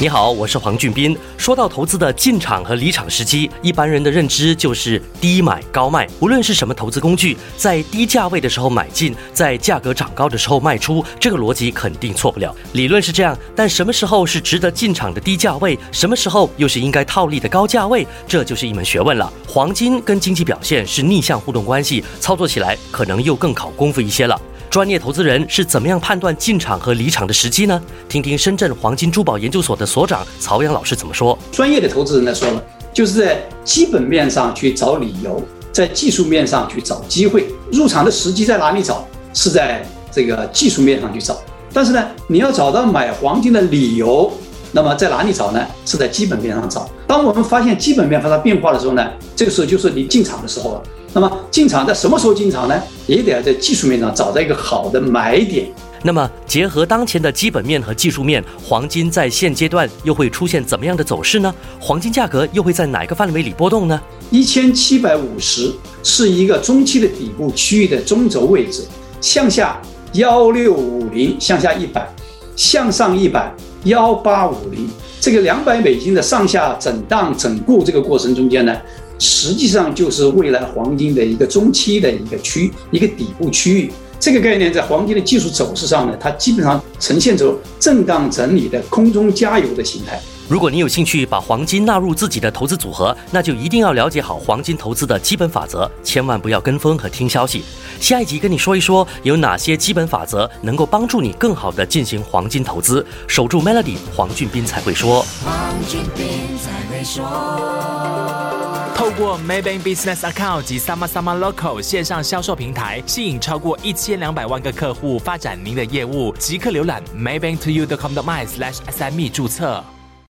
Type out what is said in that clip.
你好，我是黄俊斌。说到投资的进场和离场时机，一般人的认知就是低买高卖。无论是什么投资工具，在低价位的时候买进，在价格涨高的时候卖出，这个逻辑肯定错不了。理论是这样，但什么时候是值得进场的低价位，什么时候又是应该套利的高价位，这就是一门学问了。黄金跟经济表现是逆向互动关系，操作起来可能又更考功夫一些了。专业投资人是怎么样判断进场和离场的时机呢？听听深圳黄金珠宝研究所的所长曹阳老师怎么说。专业的投资人来说呢，就是在基本面上去找理由，在技术面上去找机会。入场的时机在哪里找？是在这个技术面上去找。但是呢，你要找到买黄金的理由，那么在哪里找呢？是在基本面上找。当我们发现基本面发生变化的时候呢，这个时候就是你进场的时候了。那么进场在什么时候进场呢？也得要在技术面上找到一个好的买点。那么结合当前的基本面和技术面，黄金在现阶段又会出现怎么样的走势呢？黄金价格又会在哪个范围里波动呢？一千七百五十是一个中期的底部区域的中轴位置，向下幺六五零，向下一百，向上一百幺八五零。这个两百美金的上下震荡整固这个过程中间呢？实际上就是未来黄金的一个中期的一个区，一个底部区域。这个概念在黄金的技术走势上呢，它基本上呈现出震荡整理的空中加油的形态。如果你有兴趣把黄金纳入自己的投资组合，那就一定要了解好黄金投资的基本法则，千万不要跟风和听消息。下一集跟你说一说有哪些基本法则能够帮助你更好的进行黄金投资。守住 Melody，黄俊斌才会说。黄俊斌才会说。透过 Maybank Business Account 及 Sama Sama Local 线上销售平台，吸引超过一千两百万个客户，发展您的业务。即刻浏览 maybanktoyou.com.my/sme 注册。